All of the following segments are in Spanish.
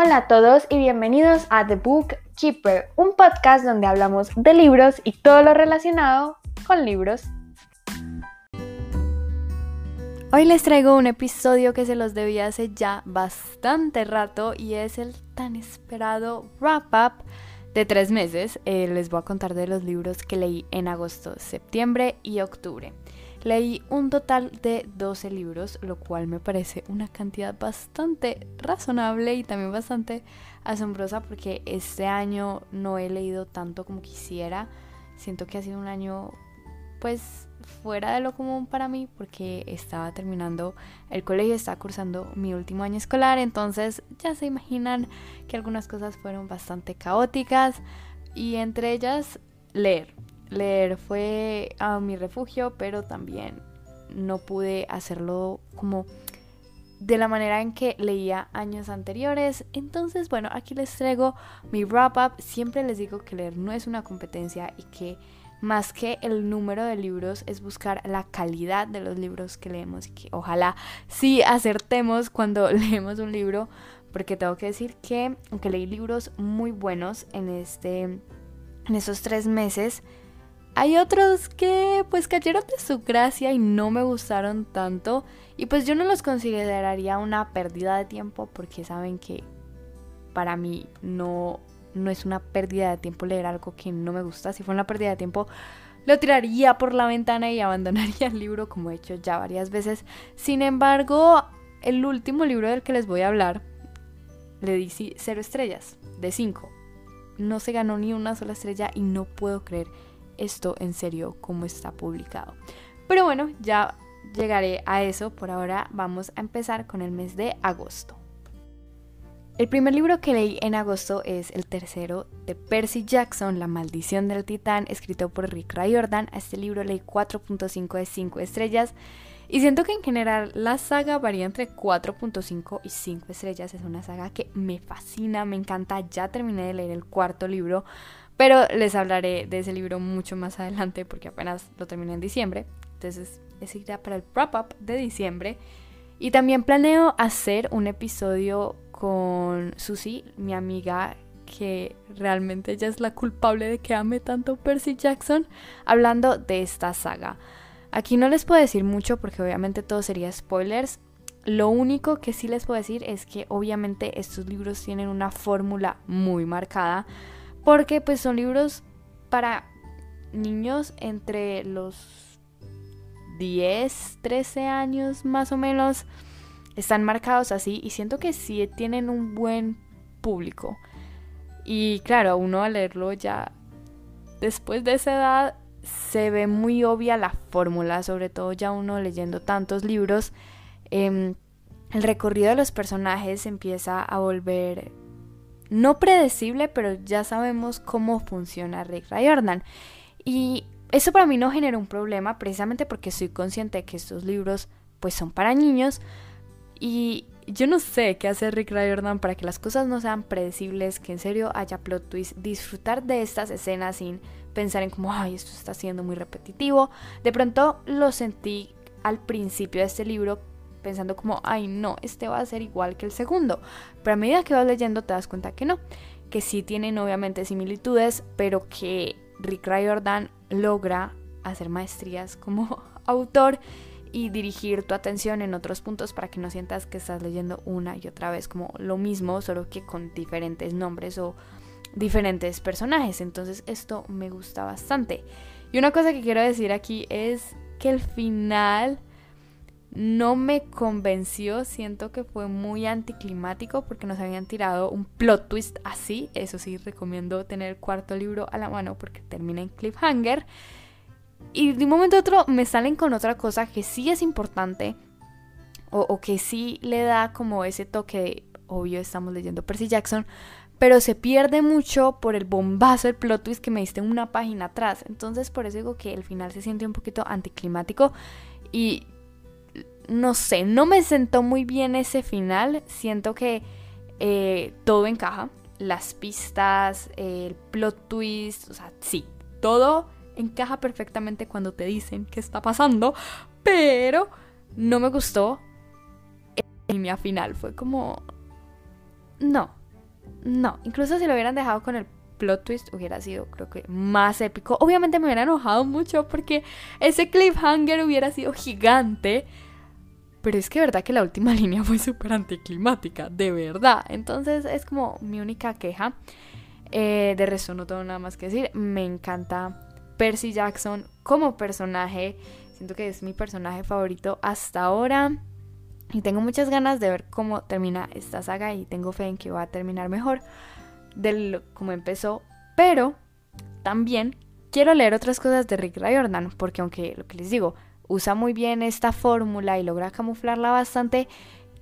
Hola a todos y bienvenidos a The Book Keeper, un podcast donde hablamos de libros y todo lo relacionado con libros. Hoy les traigo un episodio que se los debía hace ya bastante rato y es el tan esperado wrap up de tres meses. Eh, les voy a contar de los libros que leí en agosto, septiembre y octubre. Leí un total de 12 libros, lo cual me parece una cantidad bastante razonable y también bastante asombrosa porque este año no he leído tanto como quisiera. Siento que ha sido un año pues fuera de lo común para mí porque estaba terminando el colegio, estaba cursando mi último año escolar, entonces ya se imaginan que algunas cosas fueron bastante caóticas y entre ellas leer leer fue a mi refugio, pero también no pude hacerlo como de la manera en que leía años anteriores. Entonces, bueno, aquí les traigo mi wrap up. Siempre les digo que leer no es una competencia y que más que el número de libros es buscar la calidad de los libros que leemos y que ojalá sí acertemos cuando leemos un libro, porque tengo que decir que aunque leí libros muy buenos en este en esos tres meses, hay otros que pues cayeron de su gracia y no me gustaron tanto. Y pues yo no los consideraría una pérdida de tiempo porque saben que para mí no, no es una pérdida de tiempo leer algo que no me gusta. Si fuera una pérdida de tiempo, lo tiraría por la ventana y abandonaría el libro como he hecho ya varias veces. Sin embargo, el último libro del que les voy a hablar, le di cero estrellas, de cinco. No se ganó ni una sola estrella y no puedo creer esto en serio como está publicado. Pero bueno, ya llegaré a eso. Por ahora vamos a empezar con el mes de agosto. El primer libro que leí en agosto es el tercero de Percy Jackson, La maldición del titán, escrito por Rick Riordan. A este libro leí 4.5 de 5 estrellas y siento que en general la saga varía entre 4.5 y 5 estrellas. Es una saga que me fascina, me encanta. Ya terminé de leer el cuarto libro, pero les hablaré de ese libro mucho más adelante porque apenas lo terminé en diciembre. Entonces, ese irá para el wrap-up de diciembre. Y también planeo hacer un episodio con Susie, mi amiga que realmente ella es la culpable de que ame tanto Percy Jackson, hablando de esta saga. Aquí no les puedo decir mucho porque obviamente todo sería spoilers. Lo único que sí les puedo decir es que obviamente estos libros tienen una fórmula muy marcada porque pues son libros para niños entre los 10, 13 años más o menos. Están marcados así y siento que sí tienen un buen público. Y claro, uno al leerlo ya después de esa edad se ve muy obvia la fórmula, sobre todo ya uno leyendo tantos libros. Em, el recorrido de los personajes empieza a volver no predecible, pero ya sabemos cómo funciona Rick Riordan. Y eso para mí no genera un problema, precisamente porque soy consciente de que estos libros pues son para niños y yo no sé qué hace Rick Riordan para que las cosas no sean predecibles, que en serio haya plot twist, disfrutar de estas escenas sin pensar en como, ay, esto está siendo muy repetitivo. De pronto lo sentí al principio de este libro pensando como, ay no, este va a ser igual que el segundo. Pero a medida que vas leyendo te das cuenta que no, que sí tienen obviamente similitudes, pero que Rick Riordan logra hacer maestrías como autor y dirigir tu atención en otros puntos para que no sientas que estás leyendo una y otra vez como lo mismo, solo que con diferentes nombres o diferentes personajes. Entonces esto me gusta bastante. Y una cosa que quiero decir aquí es que el final no me convenció, siento que fue muy anticlimático porque nos habían tirado un plot twist así, eso sí, recomiendo tener el cuarto libro a la mano porque termina en cliffhanger. Y de un momento a otro me salen con otra cosa que sí es importante o, que sí le da como ese toque de, obvio, estamos leyendo Percy Jackson, pero se pierde mucho por el bombazo, el plot twist que me diste una página atrás. Entonces por eso digo que el final se siente un poquito anticlimático y no sé, no me sentó muy bien ese final. Siento que eh, todo encaja. Las pistas, el plot twist, o sea, sí, todo encaja perfectamente cuando te dicen qué está pasando. Pero no me gustó el línea final. Fue como... No, no, incluso si lo hubieran dejado con el plot twist hubiera sido creo que más épico. Obviamente me hubiera enojado mucho porque ese cliffhanger hubiera sido gigante. Pero es que verdad que la última línea fue súper anticlimática, de verdad. Entonces es como mi única queja. Eh, de resto no tengo nada más que decir. Me encanta Percy Jackson como personaje. Siento que es mi personaje favorito hasta ahora. Y tengo muchas ganas de ver cómo termina esta saga y tengo fe en que va a terminar mejor de cómo empezó. Pero también quiero leer otras cosas de Rick Riordan porque aunque lo que les digo, usa muy bien esta fórmula y logra camuflarla bastante,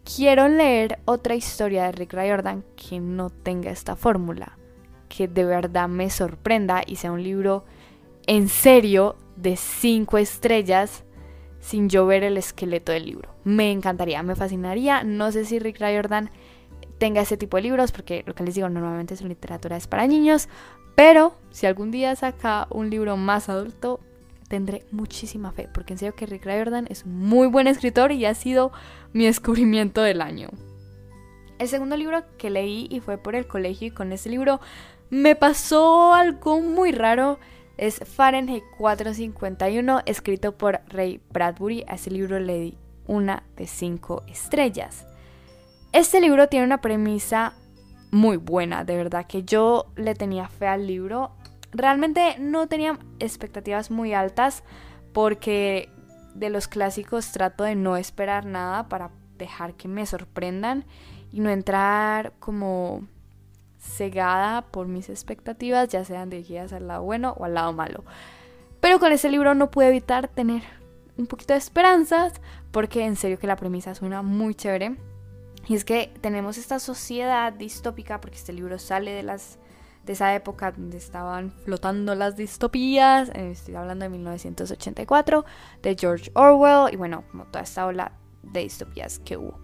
quiero leer otra historia de Rick Riordan que no tenga esta fórmula, que de verdad me sorprenda y sea un libro en serio de cinco estrellas sin yo ver el esqueleto del libro. Me encantaría, me fascinaría. No sé si Rick Riordan tenga ese tipo de libros, porque lo que les digo, normalmente su literatura es para niños. Pero si algún día saca un libro más adulto, tendré muchísima fe, porque en serio que Rick Riordan es un muy buen escritor y ha sido mi descubrimiento del año. El segundo libro que leí y fue por el colegio y con ese libro me pasó algo muy raro es Fahrenheit 451, escrito por Ray Bradbury. A ese libro le di una de cinco estrellas. Este libro tiene una premisa muy buena, de verdad que yo le tenía fe al libro. Realmente no tenía expectativas muy altas porque de los clásicos trato de no esperar nada para dejar que me sorprendan y no entrar como cegada por mis expectativas, ya sean dirigidas al lado bueno o al lado malo. Pero con ese libro no pude evitar tener un poquito de esperanzas, porque en serio que la premisa suena muy chévere. Y es que tenemos esta sociedad distópica, porque este libro sale de las de esa época donde estaban flotando las distopías, eh, estoy hablando de 1984, de George Orwell, y bueno, como toda esta ola de distopías que hubo.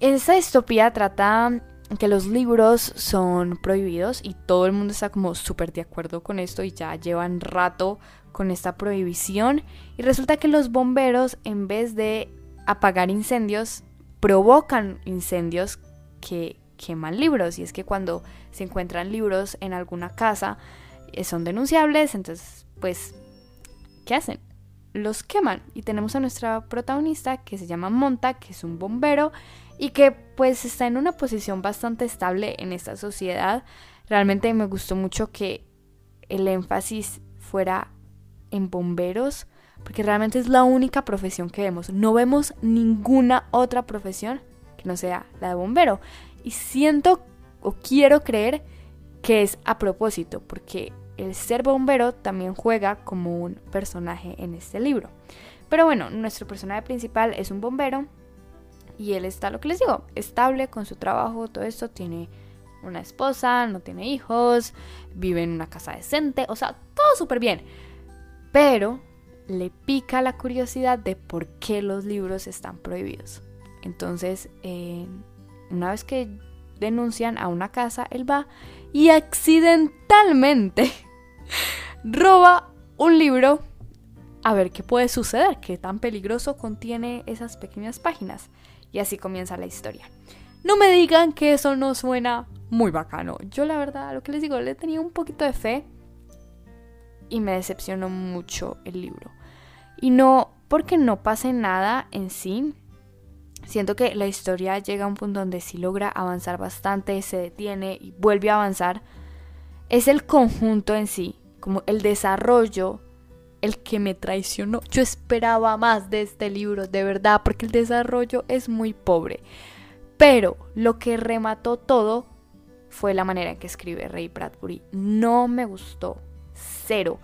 Esa distopía trata que los libros son prohibidos y todo el mundo está como súper de acuerdo con esto y ya llevan rato con esta prohibición y resulta que los bomberos en vez de apagar incendios provocan incendios que queman libros y es que cuando se encuentran libros en alguna casa eh, son denunciables entonces pues ¿qué hacen? los queman y tenemos a nuestra protagonista que se llama Monta que es un bombero y que pues está en una posición bastante estable en esta sociedad. Realmente me gustó mucho que el énfasis fuera en bomberos, porque realmente es la única profesión que vemos. No vemos ninguna otra profesión que no sea la de bombero. Y siento o quiero creer que es a propósito, porque el ser bombero también juega como un personaje en este libro. Pero bueno, nuestro personaje principal es un bombero y él está, lo que les digo, estable con su trabajo, todo esto, tiene una esposa, no tiene hijos, vive en una casa decente, o sea, todo súper bien. Pero le pica la curiosidad de por qué los libros están prohibidos. Entonces, una vez que denuncian a una casa, él va y accidentalmente roba un libro a ver qué puede suceder, qué tan peligroso contiene esas pequeñas páginas. Y así comienza la historia. No me digan que eso no suena muy bacano. Yo la verdad, lo que les digo, le tenía un poquito de fe y me decepcionó mucho el libro. Y no porque no pase nada en sí. Siento que la historia llega a un punto donde sí logra avanzar bastante, se detiene y vuelve a avanzar. Es el conjunto en sí, como el desarrollo el que me traicionó. Yo esperaba más de este libro, de verdad, porque el desarrollo es muy pobre. Pero lo que remató todo fue la manera en que escribe Ray Bradbury. No me gustó. Cero.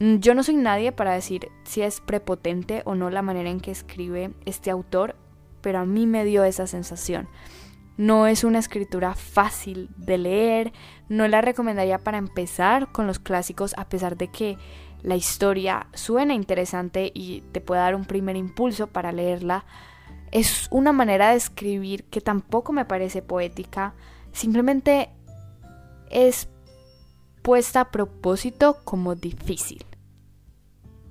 Yo no soy nadie para decir si es prepotente o no la manera en que escribe este autor, pero a mí me dio esa sensación. No es una escritura fácil de leer, no la recomendaría para empezar con los clásicos a pesar de que la historia suena interesante y te puede dar un primer impulso para leerla. Es una manera de escribir que tampoco me parece poética, simplemente es puesta a propósito como difícil,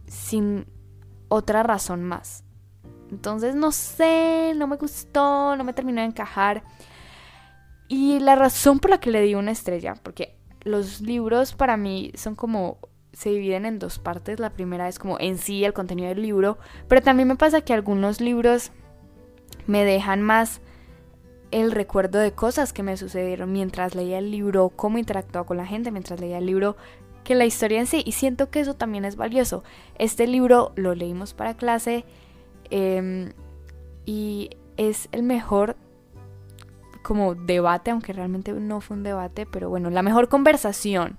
sin otra razón más. Entonces no sé, no me gustó, no me terminó de encajar. Y la razón por la que le di una estrella, porque los libros para mí son como se dividen en dos partes. La primera es como en sí el contenido del libro, pero también me pasa que algunos libros me dejan más el recuerdo de cosas que me sucedieron mientras leía el libro, cómo interactuaba con la gente mientras leía el libro, que la historia en sí. Y siento que eso también es valioso. Este libro lo leímos para clase em, y es el mejor como debate, aunque realmente no fue un debate, pero bueno, la mejor conversación.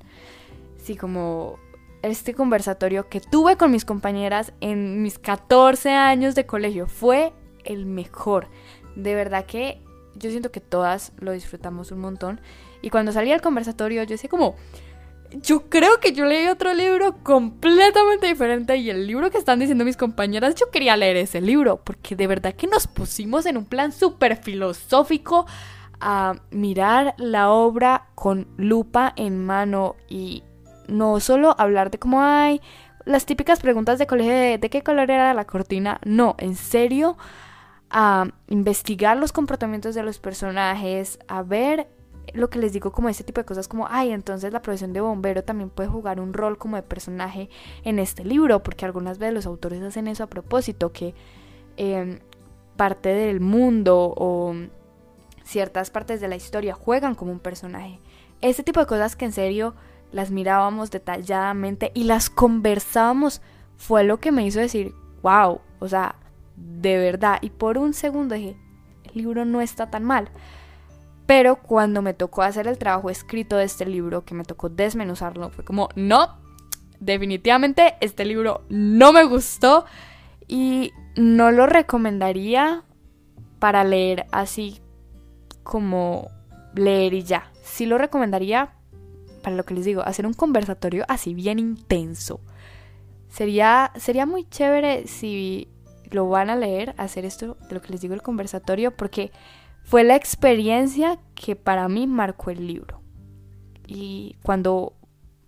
Sí, como este conversatorio que tuve con mis compañeras en mis 14 años de colegio fue el mejor. De verdad que yo siento que todas lo disfrutamos un montón. Y cuando salí del conversatorio, yo decía como, yo creo que yo leí otro libro completamente diferente y el libro que están diciendo mis compañeras, yo quería leer ese libro, porque de verdad que nos pusimos en un plan súper filosófico a mirar la obra con lupa en mano y no solo hablar de cómo hay las típicas preguntas de colegio de, de qué color era la cortina, no, en serio a investigar los comportamientos de los personajes, a ver lo que les digo como ese tipo de cosas como, ay, entonces la profesión de bombero también puede jugar un rol como de personaje en este libro, porque algunas veces los autores hacen eso a propósito, que em, parte del mundo o ciertas partes de la historia juegan como un personaje. Ese tipo de cosas que en serio las mirábamos detalladamente y las conversábamos fue lo que me hizo decir, wow, o sea, de verdad. Y por un segundo dije, el libro no está tan mal. Pero cuando me tocó hacer el trabajo escrito de este libro, que me tocó desmenuzarlo, fue como, no, definitivamente este libro no me gustó y no lo recomendaría para leer así como leer y ya. Sí lo recomendaría para lo que les digo, hacer un conversatorio así bien intenso. Sería, sería muy chévere si lo van a leer, hacer esto de lo que les digo el conversatorio, porque fue la experiencia que para mí marcó el libro. Y cuando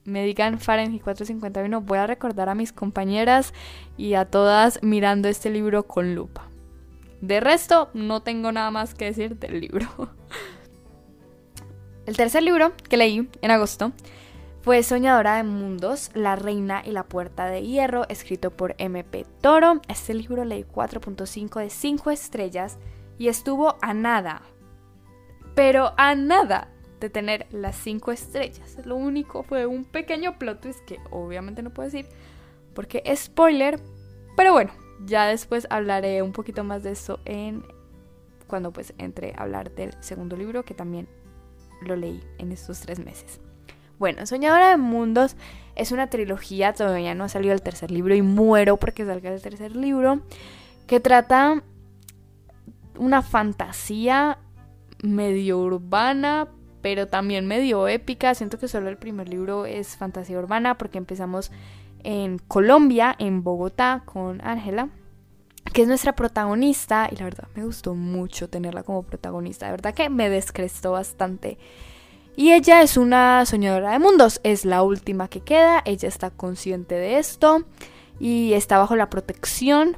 me digan Fahrenheit 451, voy a recordar a mis compañeras y a todas mirando este libro con lupa. De resto, no tengo nada más que decir del libro. El tercer libro que leí en agosto fue Soñadora de Mundos, La Reina y la Puerta de Hierro, escrito por MP Toro. Este libro leí 4.5 de 5 estrellas y estuvo a nada, pero a nada de tener las 5 estrellas. Lo único fue un pequeño plot twist que obviamente no puedo decir porque es spoiler, pero bueno, ya después hablaré un poquito más de eso en cuando pues entre a hablar del segundo libro que también lo leí en estos tres meses. Bueno, Soñadora de Mundos es una trilogía, todavía no ha salido el tercer libro y muero porque salga el tercer libro, que trata una fantasía medio urbana, pero también medio épica. Siento que solo el primer libro es fantasía urbana porque empezamos en Colombia, en Bogotá, con Ángela, que es nuestra protagonista y la verdad me gustó mucho tenerla como protagonista. De verdad que me descrestó bastante y ella es una soñadora de mundos, es la última que queda, ella está consciente de esto y está bajo la protección,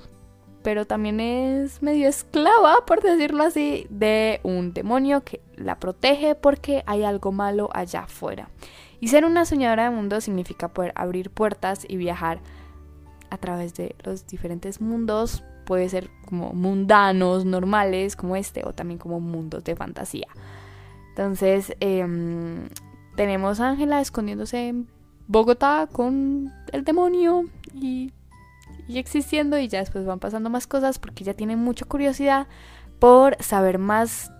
pero también es medio esclava, por decirlo así, de un demonio que la protege porque hay algo malo allá afuera. Y ser una soñadora de mundos significa poder abrir puertas y viajar a través de los diferentes mundos. Puede ser como mundanos, normales, como este, o también como mundos de fantasía. Entonces, em, tenemos a Ángela escondiéndose en Bogotá con el demonio y, y, existiendo y ya después van pasando más cosas porque ella tiene mucha curiosidad por saber más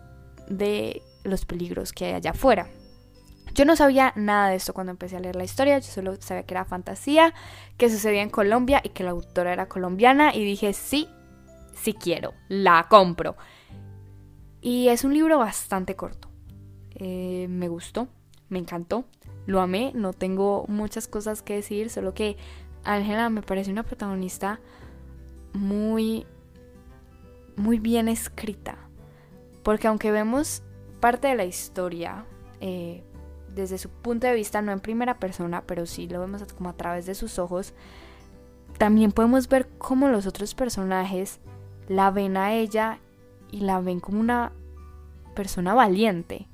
de los peligros que hay allá afuera. Yo no sabía nada de esto cuando empecé a leer la historia, yo solo sabía que era fantasía, que sucedía en Colombia y que la autora era colombiana y dije, sí, sí quiero, la compro. Y es un libro bastante corto. Eh, me gustó, me encantó, lo amé, no tengo muchas cosas que decir, solo que Ángela me parece una protagonista muy, muy bien escrita, porque aunque vemos parte de la historia eh, desde su punto de vista, no en primera persona, pero sí lo vemos como a través de sus ojos, también podemos ver cómo los otros personajes la ven a ella y la ven como una persona valiente.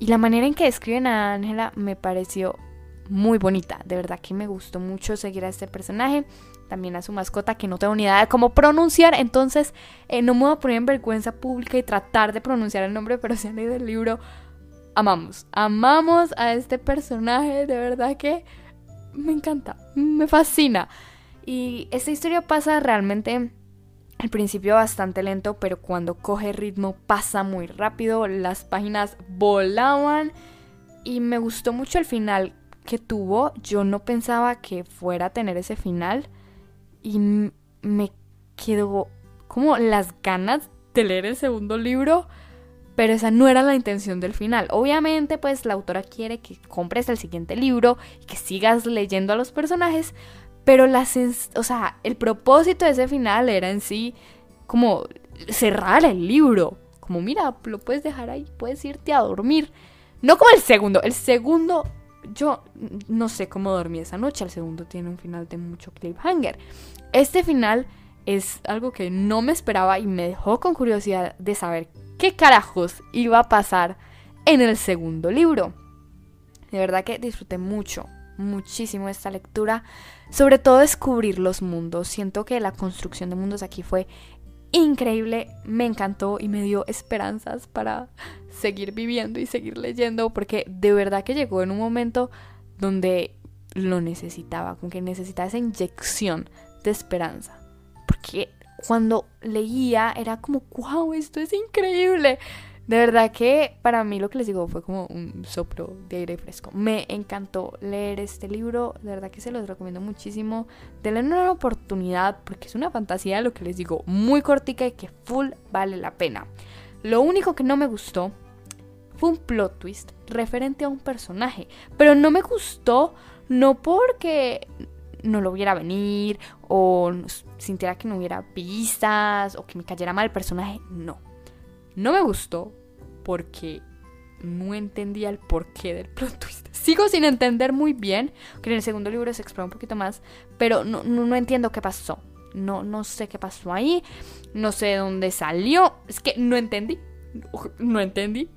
Y la manera en que describen a Ángela me pareció muy bonita. De verdad que me gustó mucho seguir a este personaje. También a su mascota que no tengo ni idea de cómo pronunciar. Entonces eh, no me voy a poner en vergüenza pública y tratar de pronunciar el nombre. Pero si han leído el libro, amamos. Amamos a este personaje. De verdad que me encanta. Me fascina. Y esta historia pasa realmente al principio bastante lento, pero cuando coge ritmo pasa muy rápido. Las páginas volaban y me gustó mucho el final que tuvo. Yo no pensaba que fuera a tener ese final y me quedó como las ganas de leer el segundo libro. Pero esa no era la intención del final. Obviamente, pues la autora quiere que compres el siguiente libro y que sigas leyendo a los personajes, pero la o sea, el propósito de ese final era en sí como cerrar el libro. Como mira, lo puedes dejar ahí, puedes irte a dormir. No como el segundo. El segundo, yo no sé cómo dormí esa noche. El segundo tiene un final de mucho cliffhanger. Este final es algo que no me esperaba y me dejó con curiosidad de saber qué carajos iba a pasar en el segundo libro. De verdad que disfruté mucho, muchísimo esta lectura. Sobre todo descubrir los mundos. Siento que la construcción de mundos aquí fue increíble, me encantó y me dio esperanzas para seguir viviendo y seguir leyendo porque de verdad que llegó en un momento donde lo necesitaba, como que necesitaba esa inyección de esperanza. Porque cuando leía era como, wow, esto es increíble. De verdad que para mí lo que les digo fue como un soplo de aire fresco. Me encantó leer este libro, de verdad que se los recomiendo muchísimo. Denle una oportunidad porque es una fantasía, lo que les digo, muy cortica y que full vale la pena. Lo único que no me gustó fue un plot twist referente a un personaje, pero no me gustó no porque no lo viera venir o sintiera que no hubiera pistas o que me cayera mal el personaje, no no me gustó porque no entendía el porqué del plot twist. Sigo sin entender muy bien, que en el segundo libro se explora un poquito más, pero no, no, entiendo qué pasó. No, no sé qué pasó ahí, no sé de dónde salió, es que no entendí, no entendí,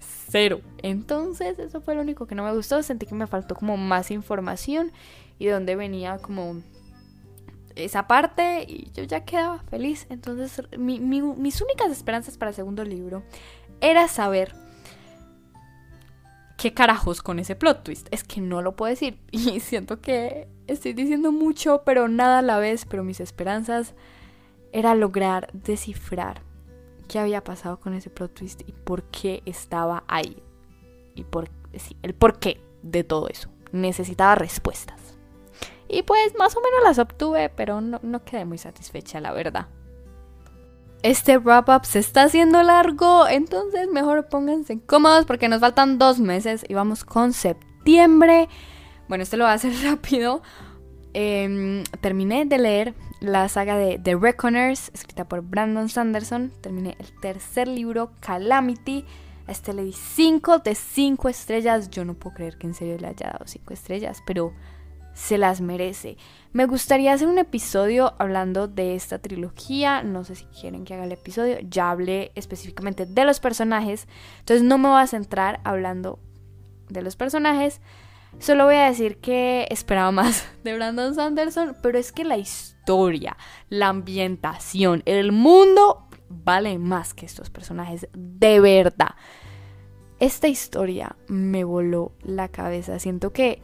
cero. Entonces eso fue lo único que no me gustó, sentí que me faltó como más información y de dónde venía como esa parte y yo ya quedaba feliz. Entonces mis únicas esperanzas para el segundo libro era saber qué carajos con ese plot twist. Es que no lo puedo decir y siento que estoy diciendo mucho, pero nada a la vez, pero mis esperanzas era lograr descifrar qué había pasado con ese plot twist y por qué estaba ahí. Y por, el porqué de todo eso. Necesitaba respuestas. Y pues más o menos las obtuve, pero no, quedé muy satisfecha, la verdad. Este wrap-up se está haciendo largo, entonces mejor pónganse cómodos porque nos faltan dos meses y vamos con septiembre. Bueno, este lo voy a hacer rápido. Em, terminé de leer la saga de The Reckoners, escrita por Brandon Sanderson. Terminé el tercer libro, Calamity. Este le di 5 de 5 estrellas. Yo no puedo creer que en serio le haya dado 5 estrellas, pero se las merece. Me gustaría hacer un episodio hablando de esta trilogía. No sé si quieren que haga el episodio. Ya hablé específicamente de los personajes. Entonces no me voy a centrar hablando de los personajes. Solo voy a decir que esperaba más de Brandon Sanderson. Pero es que la historia, la ambientación, el mundo vale más que estos personajes. De verdad. Esta historia me voló la cabeza. Siento que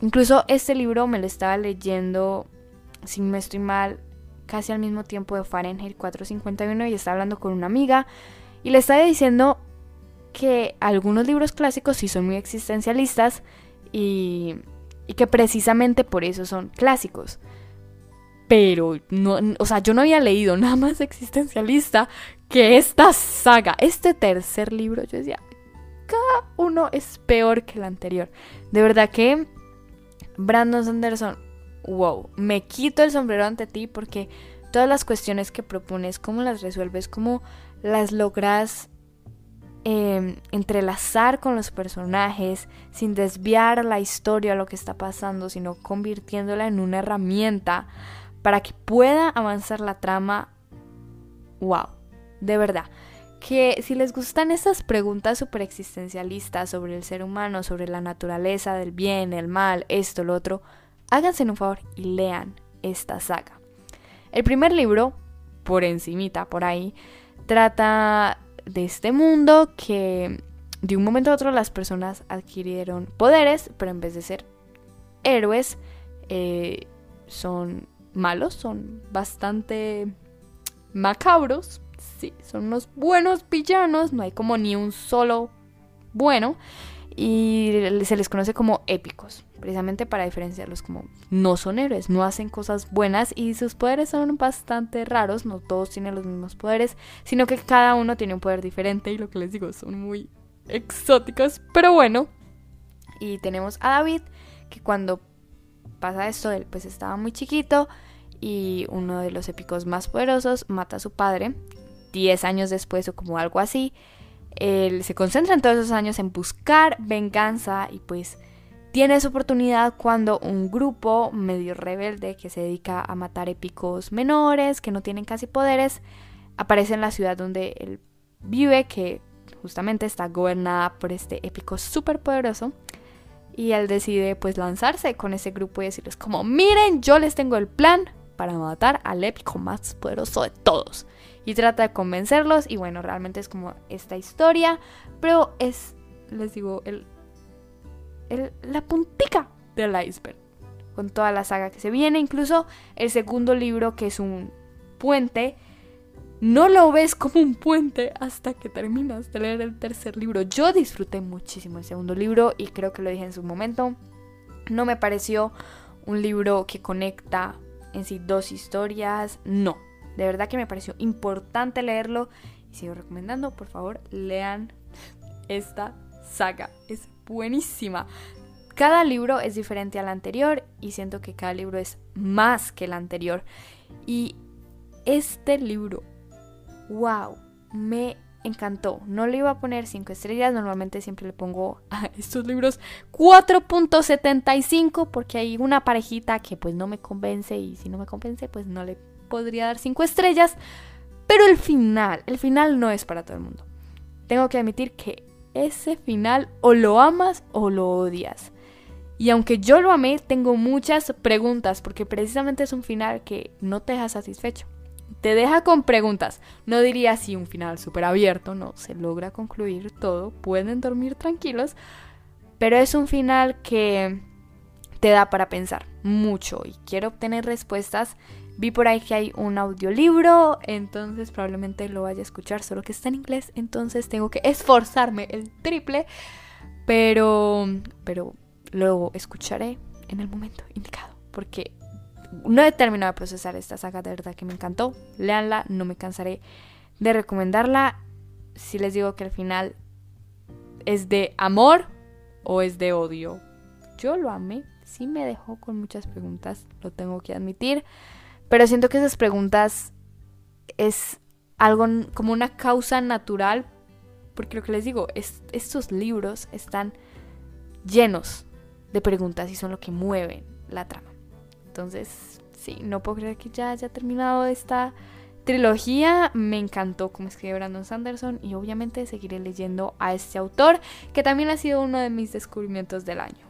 Incluso este libro me lo estaba leyendo, si no estoy mal, casi al mismo tiempo de Fahrenheit 451 y estaba hablando con una amiga y le estaba diciendo que algunos libros clásicos sí son muy existencialistas y, y que precisamente por eso son clásicos. Pero no, o sea, yo no había leído nada más existencialista que esta saga, este tercer libro. Yo decía, cada uno es peor que el anterior. De verdad que Brandon Sanderson, wow, me quito el sombrero ante ti porque todas las cuestiones que propones, cómo las resuelves, cómo las logras em, entrelazar con los personajes sin desviar la historia a lo que está pasando, sino convirtiéndola en una herramienta para que pueda avanzar la trama. Wow, de verdad que si les gustan estas preguntas super existencialistas sobre el ser humano, sobre la naturaleza del bien, el mal, esto, lo otro, háganse un favor y lean esta saga. El primer libro, por encimita, por ahí, trata de este mundo que de un momento a otro las personas adquirieron poderes, pero en vez de ser héroes, eh, son malos, son bastante macabros. Son unos buenos villanos, no hay como ni un solo bueno. Y se les conoce como épicos, precisamente para diferenciarlos como no son héroes, no hacen cosas buenas y sus poderes son bastante raros, no todos tienen los mismos poderes, sino que cada uno tiene un poder diferente y lo que les digo son muy exóticos, pero bueno. Y tenemos a David, que cuando pasa esto, él pues estaba muy chiquito y uno de los épicos más poderosos mata a su padre 10 años después o como algo así. Él se concentra en todos esos años en buscar venganza y pues tiene esa oportunidad cuando un grupo medio rebelde que se dedica a matar épicos menores que no tienen casi poderes aparece en la ciudad donde él vive que justamente está gobernada por este épico súper poderoso y él decide pues lanzarse con ese grupo y decirles como miren yo les tengo el plan para matar al épico más poderoso de todos. Y trata de convencerlos y bueno, realmente es como esta historia, pero es, les digo, el, el, la puntica del iceberg. Con toda la saga que se viene, incluso el segundo libro que es un puente, no lo ves como un puente hasta que terminas de leer el tercer libro. Yo disfruté muchísimo el segundo libro y creo que lo dije en su momento. No me pareció un libro que conecta en sí dos historias, no. De verdad que me pareció importante leerlo y sigo recomendando, por favor, lean esta saga. Es buenísima. Cada libro es diferente al anterior y siento que cada libro es más que el anterior. Y este libro, wow, me encantó. No le iba a poner 5 estrellas, normalmente siempre le pongo a estos libros 4.75 porque hay una parejita que pues no me convence y si no me convence pues no le podría dar 5 estrellas. Pero el final, el final no es para todo el mundo. Tengo que admitir que ese final o lo amas o lo odias. Y aunque yo lo amé, tengo muchas preguntas porque precisamente es un final que no te deja satisfecho te deja con preguntas. No diría así un final súper abierto, no, se logra concluir todo, pueden dormir tranquilos, pero es un final que te da para pensar mucho y quiero obtener respuestas. Vi por ahí que hay un audiolibro, entonces probablemente lo vaya a escuchar, solo que está en inglés, entonces tengo que esforzarme el triple, pero pero lo escucharé en el momento indicado, porque no he terminado de procesar esta saga, de verdad que me encantó. Leanla, no me cansaré de recomendarla. Si les digo que al final es de amor o es de odio. Yo lo amé, sí me dejó con muchas preguntas, lo tengo que admitir. Pero siento que esas preguntas es algo como una causa natural. Porque lo que les digo, es, estos libros están llenos de preguntas y son lo que mueven la trama. Entonces, sí, no puedo creer que ya haya terminado esta trilogía. Me encantó cómo escribe Brandon Sanderson y obviamente seguiré leyendo a este autor, que también ha sido uno de mis descubrimientos del año.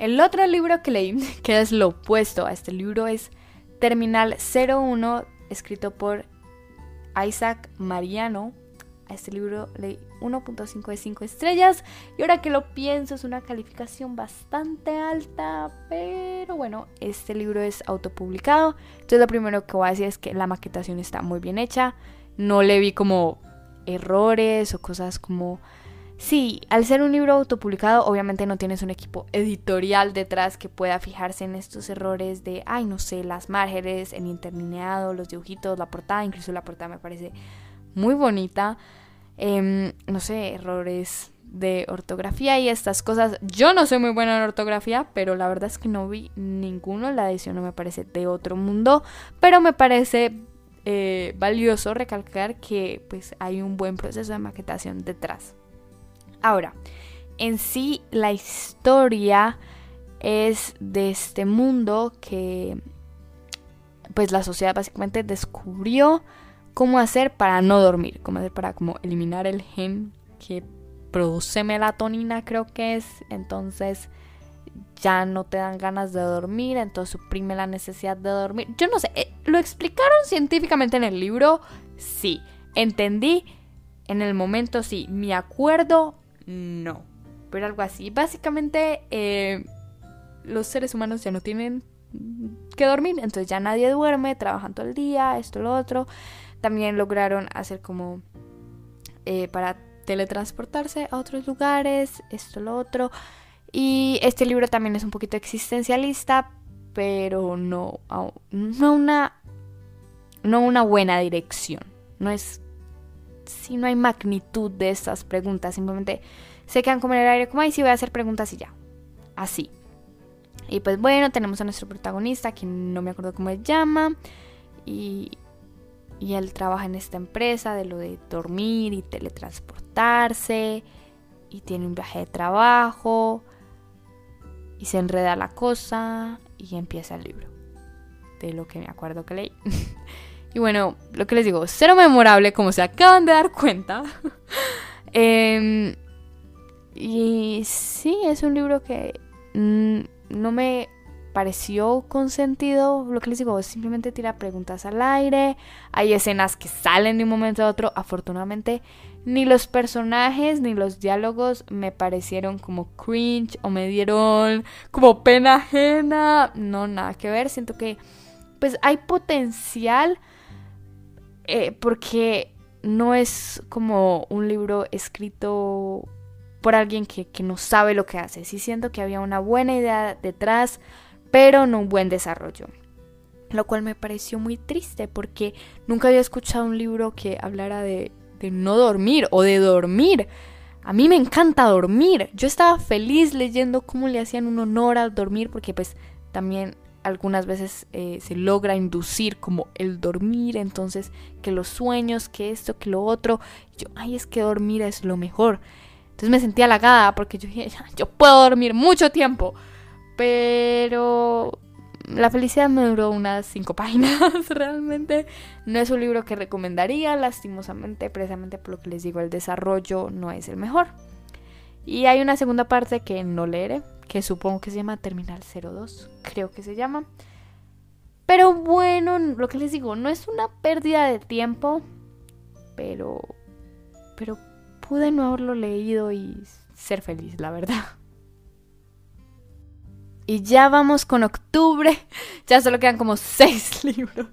El otro libro que leí, que es lo opuesto a este libro, es Terminal 01, escrito por Isaac Mariano. Este libro leí 1.5 de 5 estrellas. Y ahora que lo pienso, es una calificación bastante alta. Pero bueno, este libro es autopublicado. Entonces lo primero que voy a decir es que la maquetación está muy bien hecha. No le vi como errores o cosas como... Sí, al ser un libro autopublicado, obviamente no tienes un equipo editorial detrás que pueda fijarse en estos errores de, ay, no sé, las márgenes, el interlineado, los dibujitos, la portada, incluso la portada me parece muy bonita. Em, no sé, errores de ortografía y estas cosas. Yo no soy muy buena en ortografía, pero la verdad es que no vi ninguno. La edición no me parece de otro mundo, pero me parece eh, valioso recalcar que pues hay un buen proceso de maquetación detrás. Ahora, en sí la historia es de este mundo que pues la sociedad básicamente descubrió cómo hacer para no dormir, cómo hacer para como eliminar el gen que produce melatonina, creo que es. Entonces ya no te dan ganas de dormir, entonces suprime la necesidad de dormir. Yo no sé, eh, ¿lo explicaron científicamente en el libro? Sí. ¿Entendí? En el momento sí. ¿Me acuerdo? No. Pero algo así. Básicamente, eh, los seres humanos ya no tienen que dormir, entonces ya nadie duerme, trabajan todo el día, esto, lo otro. También lograron hacer como eh, para teletransportarse a otros lugares, esto, lo otro. Y este libro también es un poquito existencialista, pero no, no una, no una buena dirección. No es, si no hay magnitud de estas preguntas, simplemente se quedan como en el aire, como, ay, sí voy a hacer preguntas y ya. Así. Y pues bueno, tenemos a nuestro protagonista, que no me acuerdo cómo se llama, y, y él trabaja en esta empresa de lo de dormir y teletransportarse, y tiene un viaje de trabajo y se enreda la cosa y empieza el libro. De lo que me acuerdo que leí. y bueno, lo que les digo, cero memorable como se acaban de dar cuenta. Em, y sí, es un libro que no me pareció con sentido. Lo que les digo, simplemente tira preguntas al aire. Hay escenas que salen de un momento a otro. Afortunadamente ni los personajes ni los diálogos me parecieron como cringe o me dieron como pena ajena. No, nada que ver. Siento que pues hay potencial eh, porque no es como un libro escrito por alguien que, que, no sabe lo que hace. Sí siento que había una buena idea detrás, pero no un buen desarrollo. Lo cual me pareció muy triste porque nunca había escuchado un libro que hablara de no dormir o de dormir. A mí me encanta dormir. Yo estaba feliz leyendo cómo le hacían un honor al dormir porque pues también algunas veces eh, se logra inducir como el dormir, entonces que los sueños, que esto, que lo otro. yo, ay, es que dormir es lo mejor. Entonces me sentía halagada porque yo dije, yo puedo dormir mucho tiempo. Pero la felicidad me duró unas cinco páginas, realmente. No es un libro que recomendaría, lastimosamente, precisamente por lo que les digo, el desarrollo no es el mejor. Y hay una segunda parte que no leeré, que supongo que se llama Terminal 02, creo que se llama. Pero bueno, lo que les digo, no es una pérdida de tiempo, pero pero pude no haberlo leído y ser feliz, la verdad. Y ya vamos con octubre. Ya solo quedan como seis libros.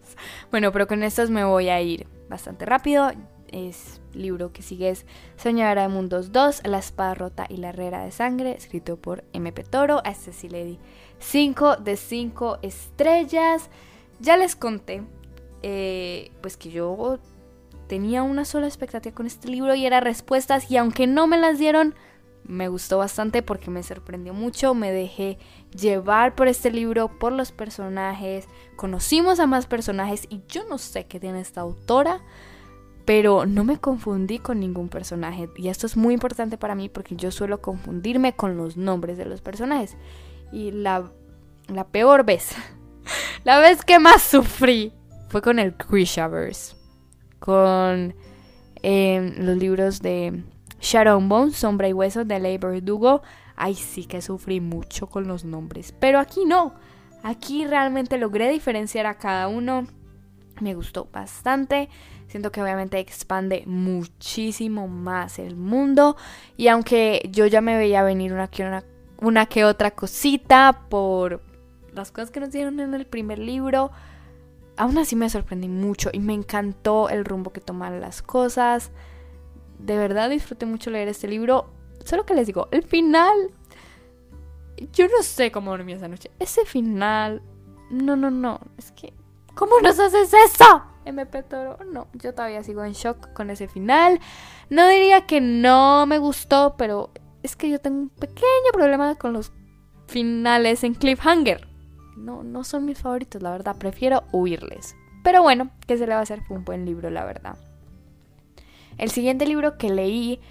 Bueno, pero con estos me voy a ir bastante rápido. Es libro que sigue es Soñadora de Mundos 2, La Espada Rota y la Herrera de Sangre, escrito por MP Toro. A este sí le di 5 de 5 estrellas. Ya les conté, eh, pues que yo tenía una sola expectativa con este libro y era respuestas y aunque no me las dieron, me gustó bastante porque me sorprendió mucho, me dejé llevar por este libro, por los personajes, conocimos a más personajes y yo no sé qué tiene esta autora, pero no me confundí con ningún personaje y esto es muy importante para mí porque yo suelo confundirme con los nombres de los personajes y la, la peor vez, la vez que más sufrí fue con el Krishaverse, con eh, los libros de Bone, Sombra y Hueso de Ley Verdugo. Ay, sí que sufrí mucho con los nombres. Pero aquí no. Aquí realmente logré diferenciar a cada uno. Me gustó bastante. Siento que obviamente expande muchísimo más el mundo. Y aunque yo ya me veía venir una que, otra cosita por las cosas que nos dieron en el primer libro, aún así me sorprendí mucho y me encantó el rumbo que toman las cosas de verdad disfruté mucho leer este libro. Solo que les digo, el final. Yo no sé cómo dormí esa noche. Ese final. No, no, no. Es que. ¿Cómo nos haces eso? MP Toro. No, yo todavía sigo en shock con ese final. No diría que no me gustó, pero es que yo tengo un pequeño problema con los finales en cliffhanger. No, no son mis favoritos, la verdad. Prefiero huirles. Pero bueno, ¿qué se le va a hacer? Fue un buen libro, la verdad. El siguiente libro que leí,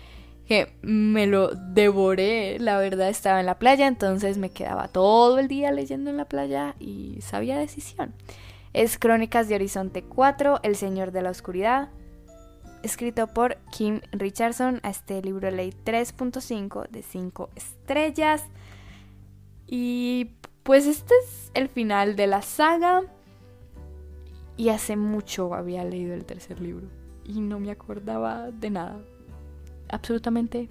que me lo devoré, la verdad estaba en la playa, entonces me quedaba todo el día leyendo en la playa y sabía decisión. Es Crónicas de Horizonte 4, El Señor de la Oscuridad, escrito por Kim Richardson. A este libro leí 3.5 de 5 estrellas. Y pues este es el final de la saga. Y hace mucho había leído el tercer libro. Y no me acordaba de nada. Absolutamente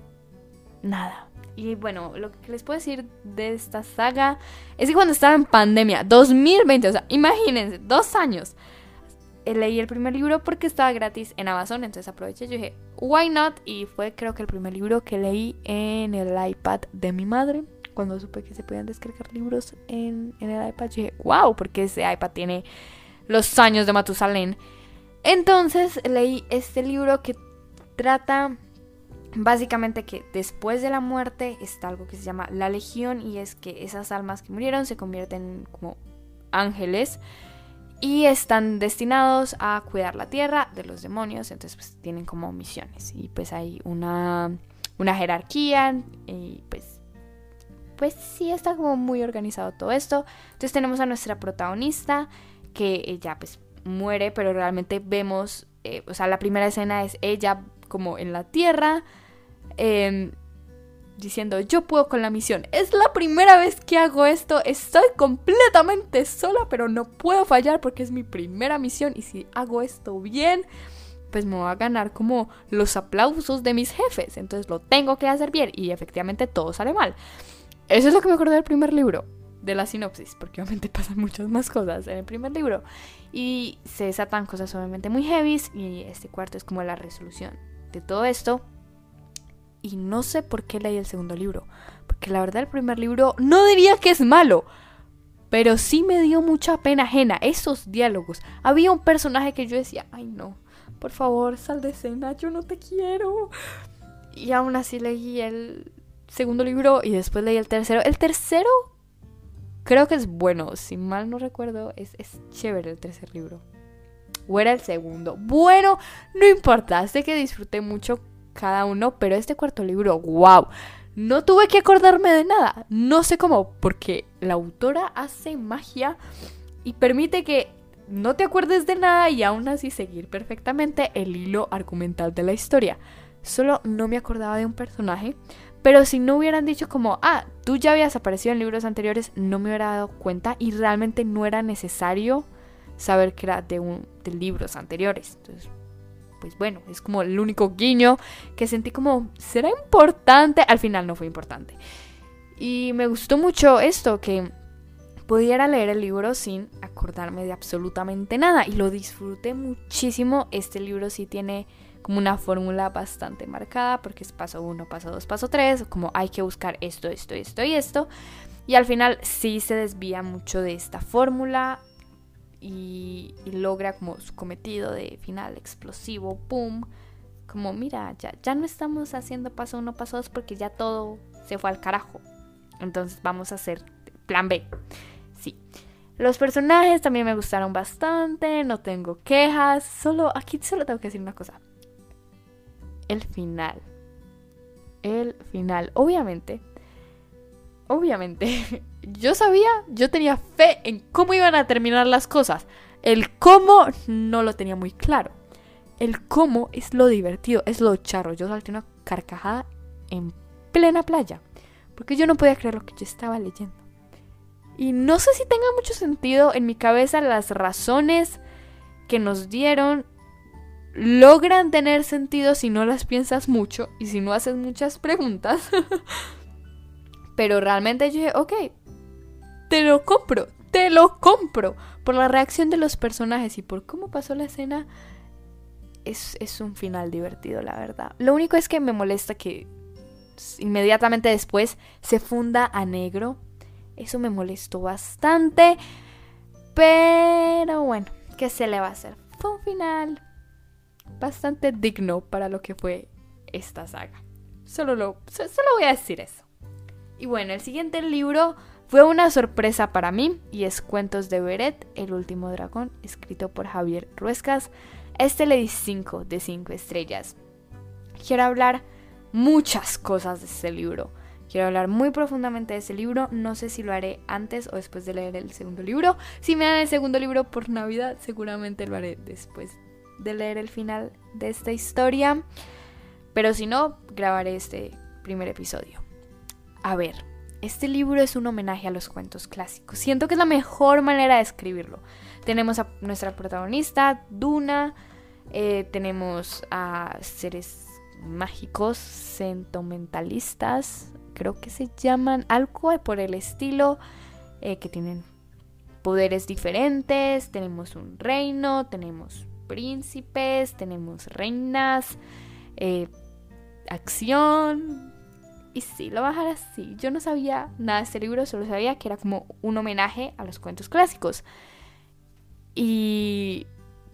nada. Y bueno, lo que les puedo decir de esta saga es que cuando estaba en pandemia, 2020, o sea, imagínense, dos años, eh, leí el primer libro porque estaba gratis en Amazon, entonces aproveché y dije, why not? Y fue creo que el primer libro que leí en el iPad de mi madre. Cuando supe que se podían descargar libros en, en el iPad, dije, wow, porque ese iPad tiene los años de Matusalén. Entonces leí este libro que trata básicamente que después de la muerte está algo que se llama la legión y es que esas almas que murieron se convierten como ángeles y están destinados a cuidar la tierra de los demonios, entonces pues tienen como misiones y pues hay una, una jerarquía y pues pues sí está como muy organizado todo esto. Entonces tenemos a nuestra protagonista que ella pues muere, pero realmente vemos, eh, o sea, la primera escena es ella como en la tierra, em, diciendo, yo puedo con la misión. Es la primera vez que hago esto, estoy completamente sola, pero no puedo fallar porque es mi primera misión y si hago esto bien, pues me voy a ganar como los aplausos de mis jefes. Entonces lo tengo que hacer bien y efectivamente todo sale mal. Eso es lo que me acuerdo del primer libro, de la sinopsis, porque obviamente pasan muchas más cosas en el primer libro. Y se desatan cosas obviamente muy heavy y este cuarto es como la resolución de todo esto. Y no sé por qué leí el segundo libro. Porque la verdad el primer libro no diría que es malo. Pero sí me dio mucha pena ajena esos diálogos. Había un personaje que yo decía, ay no, por favor, sal de escena, yo no te quiero. Y aún así leí el segundo libro y después leí el tercero. El tercero creo que es bueno, si mal no recuerdo, es, es chévere el tercer libro. O era el segundo. Bueno, no importa, sé que disfruté mucho cada uno, pero este cuarto libro, wow. No tuve que acordarme de nada. No sé cómo, porque la autora hace magia y permite que no te acuerdes de nada y aún así seguir perfectamente el hilo argumental de la historia. Solo no me acordaba de un personaje, pero si no hubieran dicho como, ah, tú ya habías aparecido en libros anteriores, no me hubiera dado cuenta y realmente no era necesario saber que era de, un, de libros anteriores. Entonces, pues bueno, es como el único guiño que sentí como, ¿será importante? Al final no fue importante. Y me gustó mucho esto, que pudiera leer el libro sin acordarme de absolutamente nada. Y lo disfruté muchísimo. Este libro sí tiene como una fórmula bastante marcada, porque es paso 1, paso 2, paso 3, como hay que buscar esto, esto, esto y esto. Y al final sí se desvía mucho de esta fórmula y, logra como su cometido de final explosivo, ¡pum! Como mira, ya, ya no estamos haciendo paso uno, paso dos porque ya todo se fue al carajo. Entonces vamos a hacer plan B. Sí. Los personajes también me gustaron bastante, no tengo quejas, solo aquí solo tengo que decir una cosa. El final. El final. Obviamente, obviamente yo sabía, yo tenía fe en cómo iban a terminar las cosas. El cómo no lo tenía muy claro. El cómo es lo divertido, es lo charro. Yo salté una carcajada en plena playa. Porque yo no podía creer lo que yo estaba leyendo. Y no sé si tenga mucho sentido en mi cabeza las razones que nos dieron. Logran tener sentido si no las piensas mucho y si no haces muchas preguntas. Pero realmente yo dije, ok, te lo compro, te lo compro. Por la reacción de los personajes y por cómo pasó la escena, es, es un final divertido, la verdad. Lo único es que me molesta que inmediatamente después se funda a negro. Eso me molestó bastante. Pero bueno, ¿qué se le va a hacer? Fue un final bastante digno para lo que fue esta saga. Solo, lo, solo voy a decir eso. Y bueno, el siguiente libro fue una sorpresa para mí y es Cuentos de Beret, el último dragón, escrito por Javier Ruescas. Este le di 5 de 5 estrellas. Quiero hablar muchas cosas de este libro. Quiero hablar muy profundamente de ese libro. No sé si lo haré antes o después de leer el segundo libro. Si me dan el segundo libro por Navidad, seguramente lo haré después de leer el final de esta historia. Pero si no, grabaré este primer episodio. A ver, este libro es un homenaje a los cuentos clásicos. Siento que es la mejor manera de escribirlo. Tenemos a nuestra protagonista, Duna. Eh, tenemos a seres mágicos, sentimentalistas, creo que se llaman algo por el estilo, eh, que tienen poderes diferentes. Tenemos un reino, tenemos príncipes, tenemos reinas, eh, acción. Y sí, lo bajar así. Yo no sabía nada de este libro, solo sabía que era como un homenaje a los cuentos clásicos. Y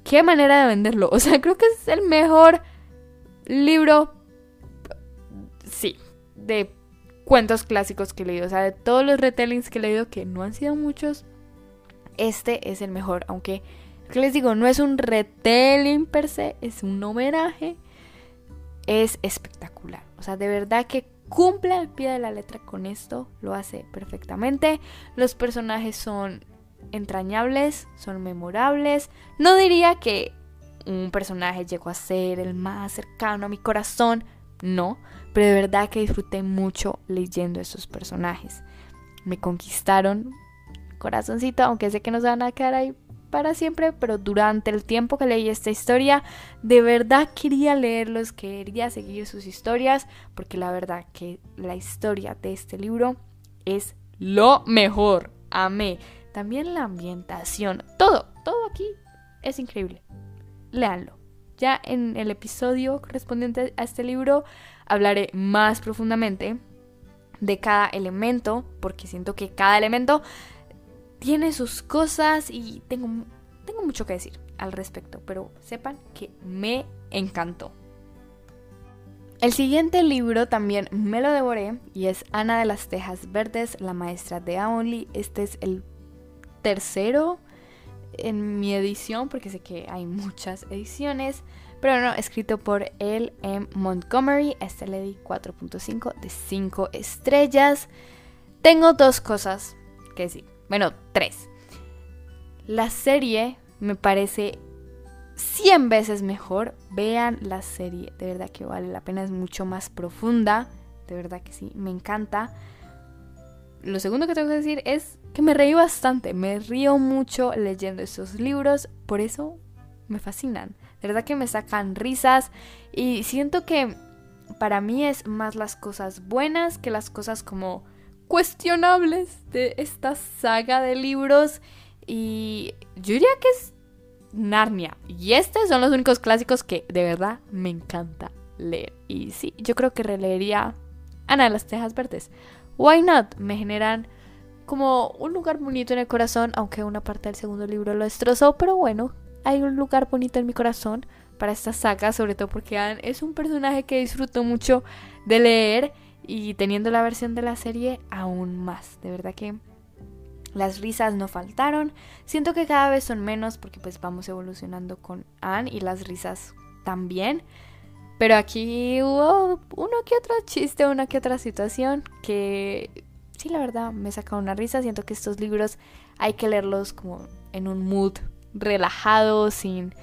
qué manera de venderlo. O sea, creo que es el mejor libro, sí, de cuentos clásicos que he leído. O sea, de todos los retellings que he leído, que no han sido muchos, este es el mejor. Aunque, ¿qué les digo? No es un retelling per se, es un homenaje. Es espectacular. O sea, de verdad que cumple al pie de la letra con esto. Lo hace perfectamente. Los personajes son entrañables, son memorables. No diría que un personaje llegó a ser el más cercano a mi corazón, no, pero de verdad que disfruté mucho leyendo esos personajes. Me conquistaron corazoncito, aunque sé que no se van a quedar ahí para siempre, pero durante el tiempo que leí esta historia, de verdad quería leerlos, quería seguir sus historias, porque la verdad que la historia de este libro es lo mejor. Amé. También la ambientación, todo, todo aquí es increíble. Leanlo. Ya en el episodio correspondiente a este libro hablaré más profundamente de cada elemento, porque siento que cada elemento tiene sus cosas y tengo, tengo mucho que decir al respecto, pero sepan que me encantó. El siguiente libro también me lo devoré y es Ana de las Tejas Verdes, la maestra de Avonlea. Este es el tercero en mi edición, porque sé que hay muchas ediciones, pero no, escrito por L. M. Montgomery, este le di 4.5 de 5 estrellas. Tengo dos cosas que decir, bueno, tres. La serie me parece 100 veces mejor. Vean la serie, de verdad que vale la pena, es mucho más profunda, de verdad que sí, me encanta. Lo segundo que tengo que decir es que me reí bastante, me río mucho leyendo estos libros, por eso me fascinan. De verdad que me sacan risas y siento que para mí es más las cosas buenas que las cosas como cuestionables de esta saga de libros y yo diría que es Narnia y estos son los únicos clásicos que de verdad me encanta leer y sí, yo creo que releería Ana de las Tejas Verdes. Why not? Me generan como un lugar bonito en el corazón, aunque una parte del segundo libro lo destrozó, pero bueno, hay un lugar bonito en mi corazón para esta saga, sobre todo porque Anne es un personaje que disfruto mucho de leer y teniendo la versión de la serie aún más. De verdad que las risas no faltaron. Siento que cada vez son menos porque pues vamos evolucionando con Anne y las risas también. Pero aquí hubo uno que otro chiste, una que otra situación que sí, la verdad, me saca una risa. Siento que estos libros hay que leerlos como en un mood relajado, sin,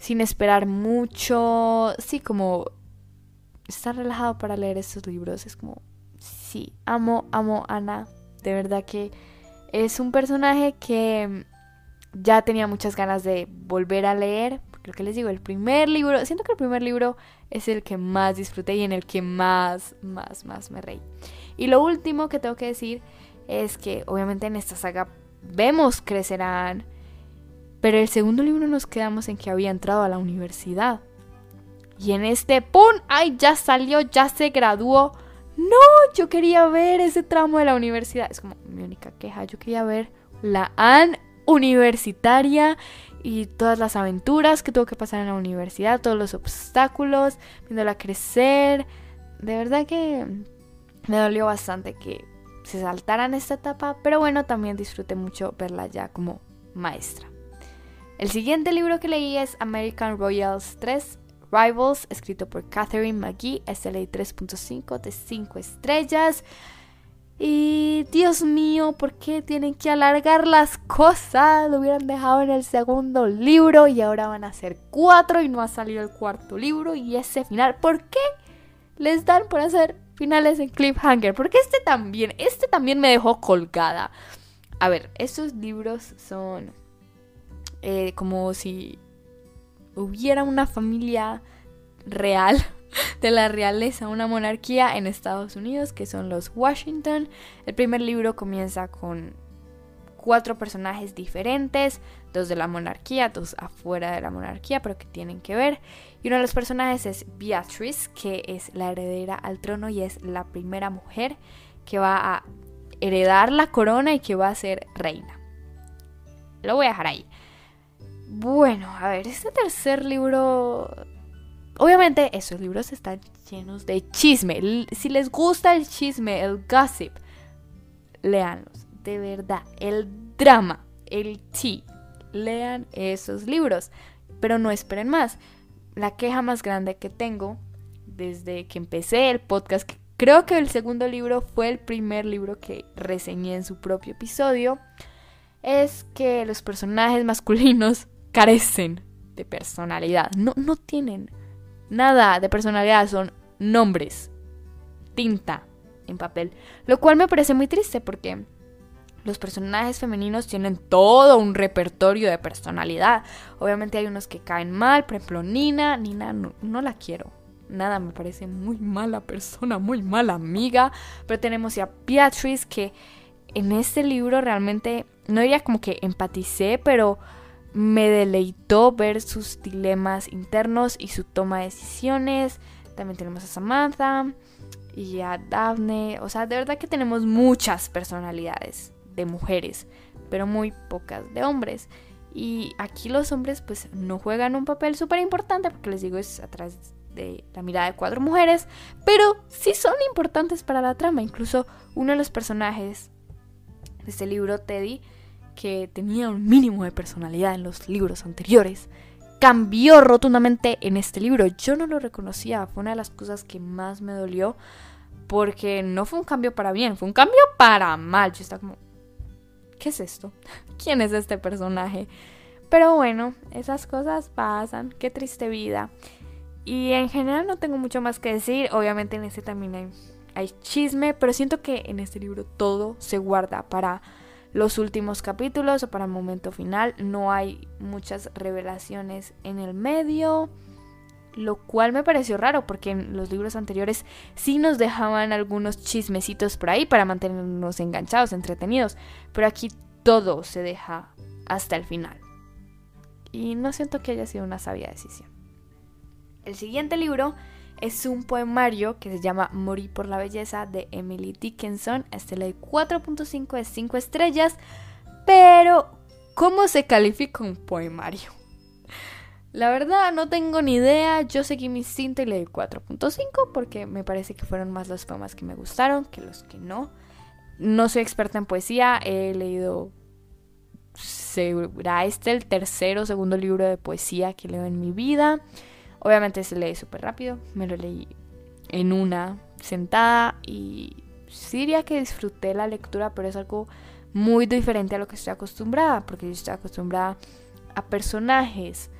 sin esperar mucho. Sí, como estar relajado para leer estos libros. Es como, sí, amo, amo Ana. De verdad que es un personaje que ya tenía muchas ganas de volver a leer. Lo que les digo, el primer libro, siento que el primer libro es el que más disfruté y en el que más, más, más me reí. Y lo último que tengo que decir es que obviamente en esta saga vemos crecerán, pero el segundo libro nos quedamos en que había entrado a la universidad. Y en este, ¡pum! ¡Ay, ya salió, ya se graduó! No, yo quería ver ese tramo de la universidad. Es como mi única queja. Yo quería ver la Anne universitaria y todas las aventuras que tuvo que pasar en la universidad, todos los obstáculos, viéndola crecer. De verdad que me dolió bastante que se saltaran esta etapa, pero bueno, también disfruté mucho verla ya como maestra. El siguiente libro que leí es American Royals 3, Rivals, escrito por Catherine McGee, SLA 3.5 de 5 estrellas. Y Dios mío, ¿por qué tienen que alargar las cosas? Lo hubieran dejado en el segundo libro y ahora van a ser cuatro y no ha salido el cuarto libro y ese final. ¿Por qué les dan por hacer finales en cliffhanger? Porque este también, este también me dejó colgada. A ver, estos libros son eh, como si hubiera una familia real de la realeza, una monarquía en Estados Unidos, que son los Washington. El primer libro comienza con cuatro personajes diferentes, dos de la monarquía, dos afuera de la monarquía, pero que tienen que ver. Y uno de los personajes es Beatrice, que es la heredera al trono y es la primera mujer que va a heredar la corona y que va a ser reina. Lo voy a dejar ahí. Bueno, a ver, este tercer libro Obviamente esos libros están llenos de chisme. Si les gusta el chisme, el gossip, leanlos. De verdad, el drama, el tea. Lean esos libros. Pero no esperen más. La queja más grande que tengo desde que empecé el podcast, creo que el segundo libro fue el primer libro que reseñé en su propio episodio, es que los personajes masculinos carecen de personalidad. No, no tienen nada de personalidad, son nombres, tinta en papel. Lo cual me parece muy triste porque los personajes femeninos tienen todo un repertorio de personalidad. Obviamente hay unos que caen mal, por ejemplo Nina, Nina no, la quiero. Nada, me parece muy mala persona, muy mala amiga. Pero tenemos a Beatrice que en este libro realmente, no diría como que empaticé, pero me deleitó ver sus dilemas internos y su toma de decisiones. También tenemos a Samantha y a Daphne. O sea, de verdad que tenemos muchas personalidades de mujeres, pero muy pocas de hombres. Y aquí los hombres pues no juegan un papel súper importante porque les digo es atrás de la mirada de cuatro mujeres, pero sí son importantes para la trama. Incluso uno de los personajes de este libro, Teddy, que tenía un mínimo de personalidad en los libros anteriores, cambió rotundamente en este libro. Yo no lo reconocía, fue una de las cosas que más me dolió porque no fue un cambio para bien, fue un cambio para mal. Yo estaba como, ¿qué es esto? ¿Quién es este personaje? Pero bueno, esas cosas pasan, qué triste vida. Y en general no tengo mucho más que decir, obviamente en este también hay, hay chisme, pero siento que en este libro todo se guarda para los últimos capítulos o para el momento final. No hay muchas revelaciones en el medio, lo cual me pareció raro porque en los libros anteriores sí nos dejaban algunos chismecitos por ahí para mantenernos enganchados, entretenidos, pero aquí todo se deja hasta el final. Y no siento que haya sido una sabia decisión. El siguiente libro es un poemario que se llama Morí por la Belleza de Emily Dickinson. Este le 4.5 de 5 estrellas. Pero, ¿cómo se califica un poemario? La verdad, no tengo ni idea. Yo seguí mi cinta y le di 4.5 porque me parece que fueron más los poemas que me gustaron que los que no. No soy experta en poesía, he leído. Será este el tercero o segundo libro de poesía que leo en mi vida. Obviamente se lee súper rápido, me lo leí en una sentada y sí diría que disfruté la lectura, pero es algo muy diferente a lo que estoy acostumbrada, porque yo estoy acostumbrada a personajes,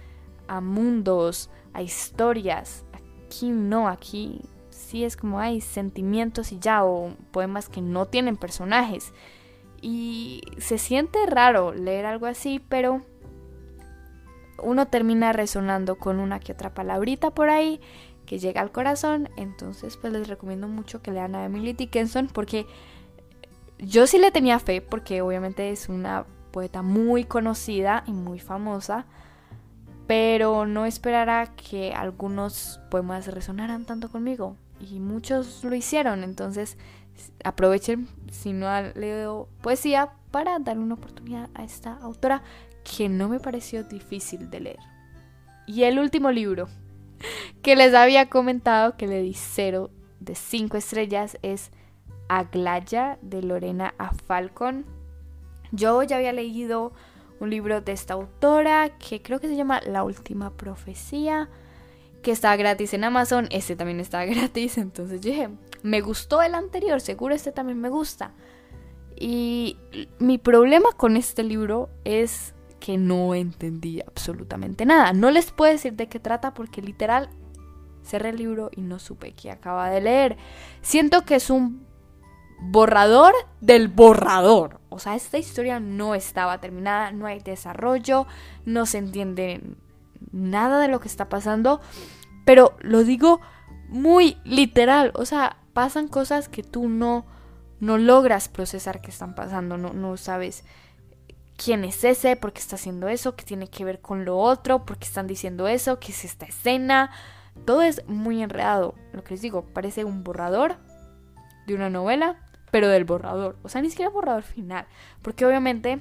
a mundos, a historias. Aquí no, aquí sí es como hay sentimientos y ya, o poemas que no tienen personajes. Y se siente raro leer algo así, pero uno termina resonando con una que otra palabrita por ahí que llega al corazón. Entonces, pues les recomiendo mucho que lean a Emily Dickinson porque yo sí le tenía fe porque obviamente es una poeta muy conocida y muy famosa, pero no esperara que algunos poemas resonaran tanto conmigo y muchos lo hicieron, entonces aprovechen si no han leído poesía para dar una oportunidad a esta autora que no me pareció difícil de leer. Y el último libro que les había comentado que le di cero de cinco estrellas es Aglaya de Lorena A. Falcon. Yo ya había leído un libro de esta autora que creo que se llama La Última Profecía que estaba gratis en Amazon, este también estaba gratis, entonces dije, me gustó el anterior, seguro este también me gusta. Y mi problema con este libro es que no entendí absolutamente nada. No les puedo decir de qué trata porque literal cerré el libro y no supe qué acaba de leer. Siento que es un borrador del borrador. O sea, esta historia no estaba terminada, no hay desarrollo, no se entiende nada de lo que está pasando, pero lo digo muy literal, o sea, pasan cosas que tú no no logras procesar que están pasando, no, no sabes quién es ese, por qué está haciendo eso, qué tiene que ver con lo otro, por qué están diciendo eso, qué es esta escena. Todo es muy enredado. Lo que les digo, parece un borrador de una novela, pero del borrador. O sea, ni siquiera borrador final. Porque obviamente,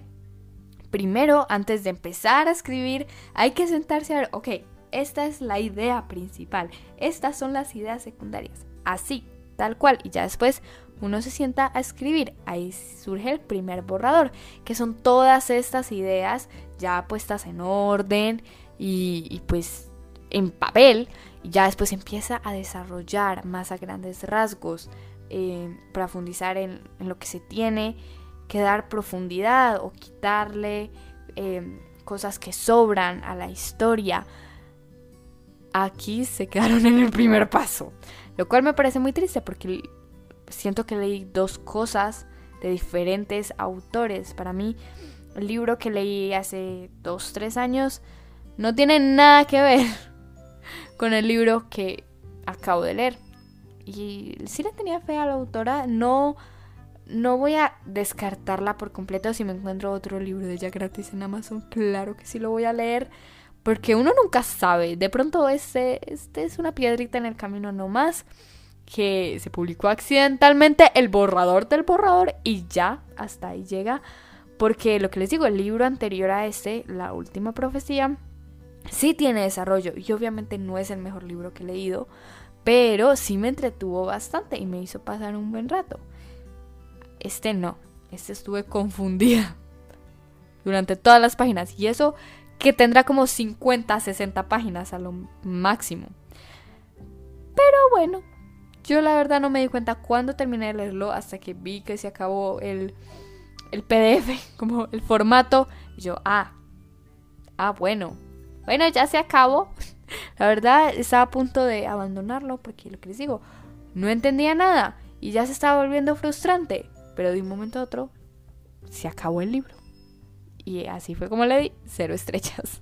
primero, antes de empezar a escribir, hay que sentarse a ver, ok, esta es la idea principal. Estas son las ideas secundarias. Así, tal cual. Y ya después uno se sienta a escribir. Ahí surge el primer borrador, que son todas estas ideas ya puestas en orden y, pues en papel. Y ya después empieza a desarrollar más a grandes rasgos, eh, profundizar en, lo que se tiene que dar profundidad o quitarle eh, cosas que sobran a la historia. Aquí se quedaron en el primer paso, lo cual me parece muy triste porque siento que leí dos cosas de diferentes autores. Para mí, el libro que leí hace dos, tres años no tiene nada que ver con el libro que acabo de leer. Y si le tenía fe a la autora, no, no voy a descartarla por completo si me encuentro otro libro de ella gratis en Amazon. Claro que sí lo voy a leer. Porque uno nunca sabe. De pronto este, este es una piedrita en el camino nomás que se publicó accidentalmente el borrador del borrador y ya hasta ahí llega. Porque lo que les digo, el libro anterior a este, La Última Profecía, sí tiene desarrollo y obviamente no es el mejor libro que he leído, pero sí me entretuvo bastante y me hizo pasar un buen rato. Este no, este estuve confundida durante todas las páginas y eso que tendrá como 50, 60 páginas a lo máximo. Pero bueno, yo la verdad no me di cuenta cuando terminé de leerlo hasta que vi que se acabó el, el PDF, como el formato. Y yo, ah, ah, bueno. Bueno, ya se acabó. La verdad estaba a punto de abandonarlo porque lo que les digo, no entendía nada y ya se estaba volviendo frustrante. Pero de un momento a otro se acabó el libro. Y así fue como le di cero estrellas.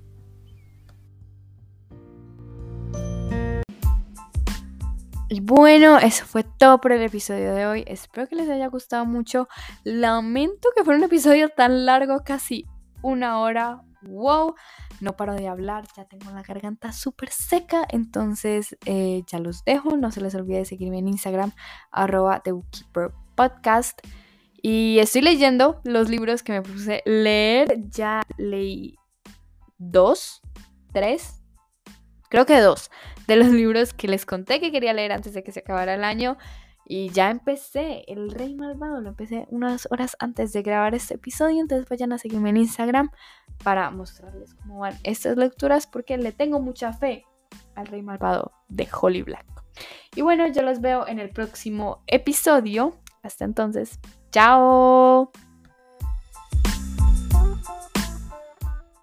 Y bueno, eso fue todo por el episodio de hoy. Espero que les haya gustado mucho. Lamento que fuera un episodio tan largo, casi una hora. ¡Wow! No paro de hablar, ya tengo la garganta súper seca. Entonces eh, ya los dejo. No se les olvide seguirme en Instagram, arroba The Podcast. Y estoy leyendo los libros que me puse leer. Ya leí dos, tres, creo que dos de los libros que les conté que quería leer antes de que se acabara el año. Y ya empecé, El Rey Malvado, lo empecé unas horas antes de grabar este episodio, entonces vayan a seguirme en Instagram para mostrarles cómo van estas lecturas porque le tengo mucha fe al Rey Malvado de Holly Black. Y bueno, yo los veo en el próximo episodio. Hasta entonces, chao.